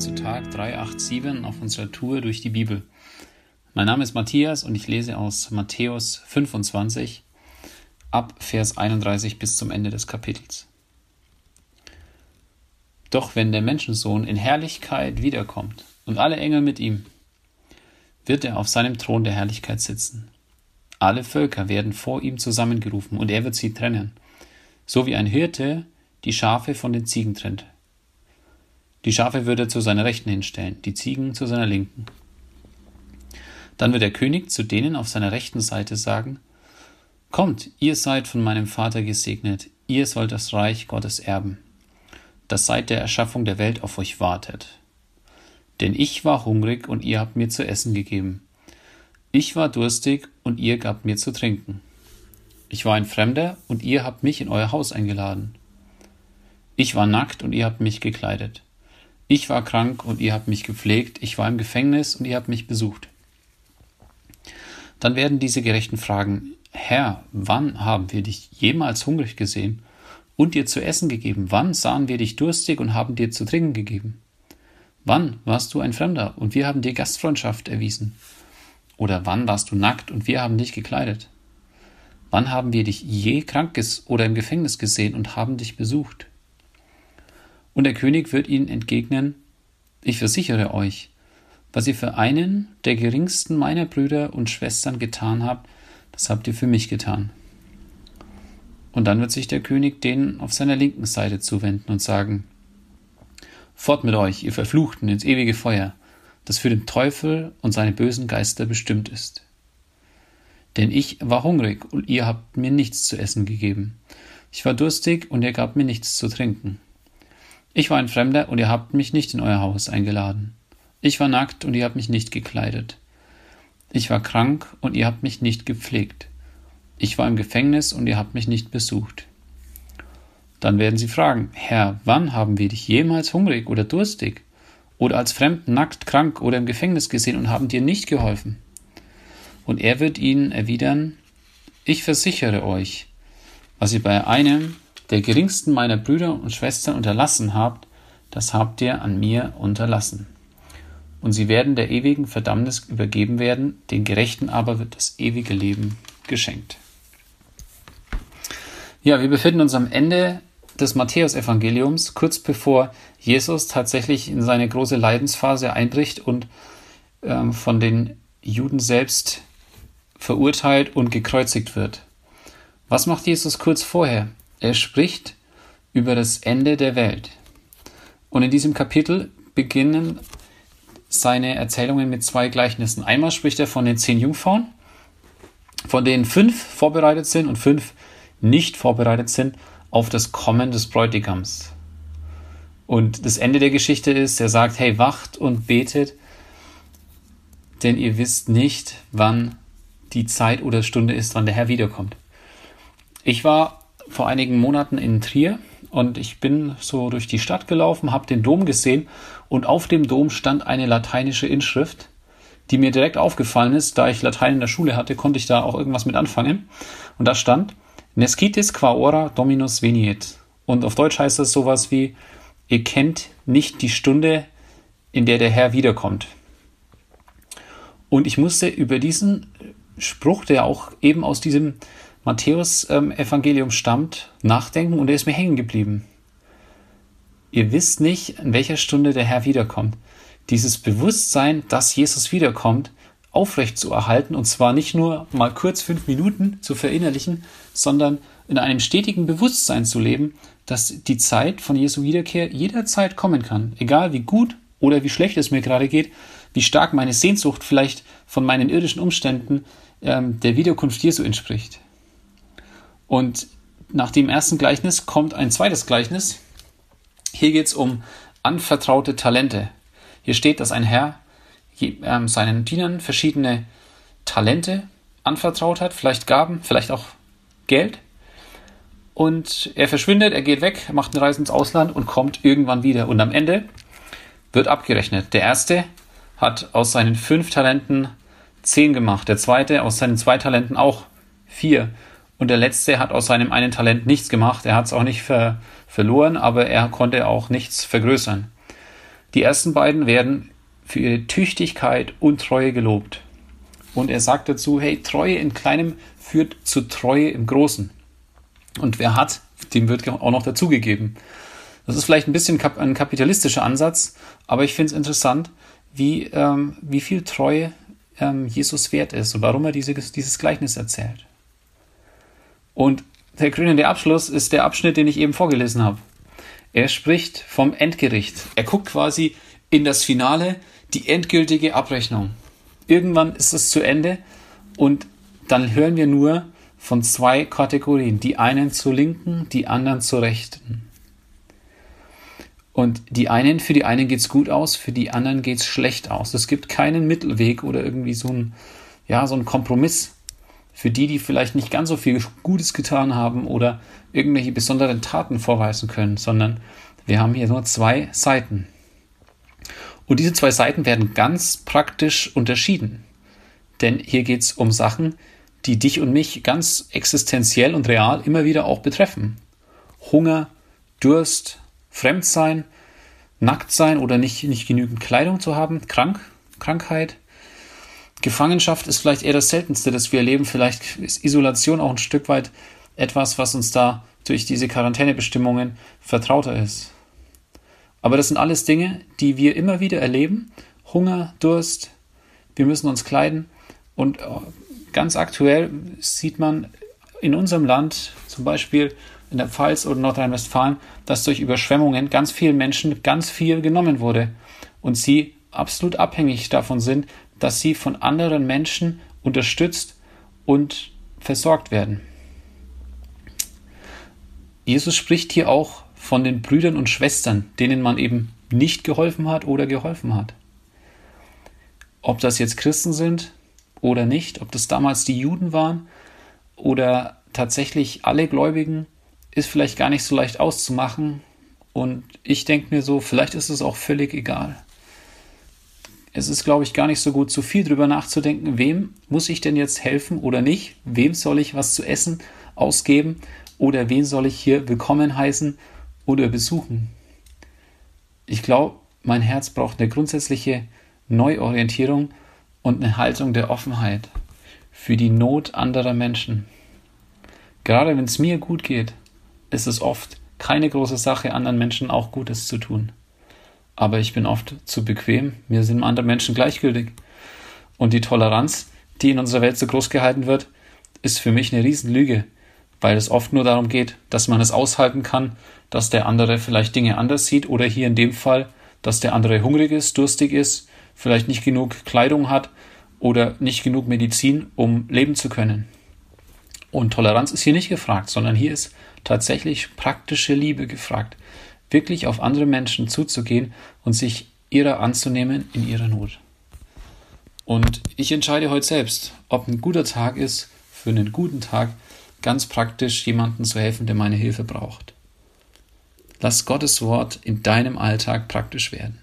zu Tag 387 auf unserer Tour durch die Bibel. Mein Name ist Matthias und ich lese aus Matthäus 25 ab Vers 31 bis zum Ende des Kapitels. Doch wenn der Menschensohn in Herrlichkeit wiederkommt und alle Engel mit ihm, wird er auf seinem Thron der Herrlichkeit sitzen. Alle Völker werden vor ihm zusammengerufen und er wird sie trennen, so wie ein Hirte die Schafe von den Ziegen trennt. Die Schafe wird er zu seiner Rechten hinstellen, die Ziegen zu seiner Linken. Dann wird der König zu denen auf seiner rechten Seite sagen, Kommt, ihr seid von meinem Vater gesegnet, ihr sollt das Reich Gottes erben, das seit der Erschaffung der Welt auf euch wartet. Denn ich war hungrig und ihr habt mir zu essen gegeben. Ich war durstig und ihr gabt mir zu trinken. Ich war ein Fremder und ihr habt mich in euer Haus eingeladen. Ich war nackt und ihr habt mich gekleidet. Ich war krank und ihr habt mich gepflegt, ich war im Gefängnis und ihr habt mich besucht. Dann werden diese Gerechten fragen, Herr, wann haben wir dich jemals hungrig gesehen und dir zu essen gegeben? Wann sahen wir dich durstig und haben dir zu trinken gegeben? Wann warst du ein Fremder und wir haben dir Gastfreundschaft erwiesen? Oder wann warst du nackt und wir haben dich gekleidet? Wann haben wir dich je krankes oder im Gefängnis gesehen und haben dich besucht? Und der König wird ihnen entgegnen, ich versichere euch, was ihr für einen der geringsten meiner Brüder und Schwestern getan habt, das habt ihr für mich getan. Und dann wird sich der König denen auf seiner linken Seite zuwenden und sagen, Fort mit euch, ihr Verfluchten, ins ewige Feuer, das für den Teufel und seine bösen Geister bestimmt ist. Denn ich war hungrig und ihr habt mir nichts zu essen gegeben. Ich war durstig und ihr gabt mir nichts zu trinken. Ich war ein Fremder und ihr habt mich nicht in euer Haus eingeladen. Ich war nackt und ihr habt mich nicht gekleidet. Ich war krank und ihr habt mich nicht gepflegt. Ich war im Gefängnis und ihr habt mich nicht besucht. Dann werden sie fragen, Herr, wann haben wir dich jemals hungrig oder durstig oder als Fremden nackt, krank oder im Gefängnis gesehen und haben dir nicht geholfen? Und er wird ihnen erwidern, ich versichere euch, was ihr bei einem der geringsten meiner Brüder und Schwestern unterlassen habt, das habt ihr an mir unterlassen. Und sie werden der ewigen Verdammnis übergeben werden, den Gerechten aber wird das ewige Leben geschenkt. Ja, wir befinden uns am Ende des Matthäusevangeliums, kurz bevor Jesus tatsächlich in seine große Leidensphase einbricht und ähm, von den Juden selbst verurteilt und gekreuzigt wird. Was macht Jesus kurz vorher? Er spricht über das Ende der Welt. Und in diesem Kapitel beginnen seine Erzählungen mit zwei Gleichnissen. Einmal spricht er von den zehn Jungfrauen, von denen fünf vorbereitet sind und fünf nicht vorbereitet sind auf das Kommen des Bräutigams. Und das Ende der Geschichte ist, er sagt, hey, wacht und betet, denn ihr wisst nicht, wann die Zeit oder Stunde ist, wann der Herr wiederkommt. Ich war vor einigen Monaten in Trier und ich bin so durch die Stadt gelaufen, habe den Dom gesehen und auf dem Dom stand eine lateinische Inschrift, die mir direkt aufgefallen ist, da ich Latein in der Schule hatte, konnte ich da auch irgendwas mit anfangen. Und da stand Nescitis qua ora Dominus veniet. Und auf Deutsch heißt das sowas wie ihr kennt nicht die Stunde, in der der Herr wiederkommt. Und ich musste über diesen Spruch, der auch eben aus diesem Matthäus-Evangelium ähm, stammt, nachdenken und er ist mir hängen geblieben. Ihr wisst nicht, in welcher Stunde der Herr wiederkommt. Dieses Bewusstsein, dass Jesus wiederkommt, aufrecht zu erhalten und zwar nicht nur mal kurz fünf Minuten zu verinnerlichen, sondern in einem stetigen Bewusstsein zu leben, dass die Zeit von Jesu Wiederkehr jederzeit kommen kann, egal wie gut oder wie schlecht es mir gerade geht, wie stark meine Sehnsucht vielleicht von meinen irdischen Umständen ähm, der Wiederkunft Jesu entspricht. Und nach dem ersten Gleichnis kommt ein zweites Gleichnis. Hier geht es um anvertraute Talente. Hier steht, dass ein Herr ähm, seinen Dienern verschiedene Talente anvertraut hat, vielleicht Gaben, vielleicht auch Geld. Und er verschwindet, er geht weg, macht eine Reise ins Ausland und kommt irgendwann wieder. Und am Ende wird abgerechnet. Der erste hat aus seinen fünf Talenten zehn gemacht, der zweite aus seinen zwei Talenten auch vier. Und der letzte hat aus seinem einen Talent nichts gemacht. Er hat es auch nicht ver verloren, aber er konnte auch nichts vergrößern. Die ersten beiden werden für ihre Tüchtigkeit und Treue gelobt. Und er sagt dazu, hey, Treue in kleinem führt zu Treue im Großen. Und wer hat, dem wird auch noch dazugegeben. Das ist vielleicht ein bisschen ein kapitalistischer Ansatz, aber ich finde es interessant, wie, ähm, wie viel Treue ähm, Jesus wert ist und warum er diese, dieses Gleichnis erzählt. Und der krönende Abschluss ist der Abschnitt, den ich eben vorgelesen habe. Er spricht vom Endgericht. Er guckt quasi in das Finale, die endgültige Abrechnung. Irgendwann ist es zu Ende und dann hören wir nur von zwei Kategorien. Die einen zur linken, die anderen zur rechten. Und die einen, für die einen geht es gut aus, für die anderen geht es schlecht aus. Es gibt keinen Mittelweg oder irgendwie so ein, ja, so ein Kompromiss. Für die, die vielleicht nicht ganz so viel Gutes getan haben oder irgendwelche besonderen Taten vorweisen können, sondern wir haben hier nur zwei Seiten. Und diese zwei Seiten werden ganz praktisch unterschieden. Denn hier geht es um Sachen, die dich und mich ganz existenziell und real immer wieder auch betreffen. Hunger, Durst, Fremdsein, nackt sein oder nicht, nicht genügend Kleidung zu haben, krank, Krankheit. Gefangenschaft ist vielleicht eher das Seltenste, das wir erleben. Vielleicht ist Isolation auch ein Stück weit etwas, was uns da durch diese Quarantänebestimmungen vertrauter ist. Aber das sind alles Dinge, die wir immer wieder erleben. Hunger, Durst, wir müssen uns kleiden. Und äh, ganz aktuell sieht man in unserem Land, zum Beispiel in der Pfalz oder Nordrhein-Westfalen, dass durch Überschwemmungen ganz vielen Menschen ganz viel genommen wurde und sie absolut abhängig davon sind, dass sie von anderen Menschen unterstützt und versorgt werden. Jesus spricht hier auch von den Brüdern und Schwestern, denen man eben nicht geholfen hat oder geholfen hat. Ob das jetzt Christen sind oder nicht, ob das damals die Juden waren oder tatsächlich alle Gläubigen, ist vielleicht gar nicht so leicht auszumachen. Und ich denke mir so, vielleicht ist es auch völlig egal. Es ist, glaube ich, gar nicht so gut, zu viel drüber nachzudenken, wem muss ich denn jetzt helfen oder nicht? Wem soll ich was zu essen ausgeben? Oder wen soll ich hier willkommen heißen oder besuchen? Ich glaube, mein Herz braucht eine grundsätzliche Neuorientierung und eine Haltung der Offenheit für die Not anderer Menschen. Gerade wenn es mir gut geht, ist es oft keine große Sache, anderen Menschen auch Gutes zu tun. Aber ich bin oft zu bequem, mir sind andere Menschen gleichgültig. Und die Toleranz, die in unserer Welt so groß gehalten wird, ist für mich eine Riesenlüge, weil es oft nur darum geht, dass man es aushalten kann, dass der andere vielleicht Dinge anders sieht oder hier in dem Fall, dass der andere hungrig ist, durstig ist, vielleicht nicht genug Kleidung hat oder nicht genug Medizin, um leben zu können. Und Toleranz ist hier nicht gefragt, sondern hier ist tatsächlich praktische Liebe gefragt. Wirklich auf andere Menschen zuzugehen und sich ihrer anzunehmen in ihrer Not. Und ich entscheide heute selbst, ob ein guter Tag ist, für einen guten Tag ganz praktisch jemandem zu helfen, der meine Hilfe braucht. Lass Gottes Wort in deinem Alltag praktisch werden.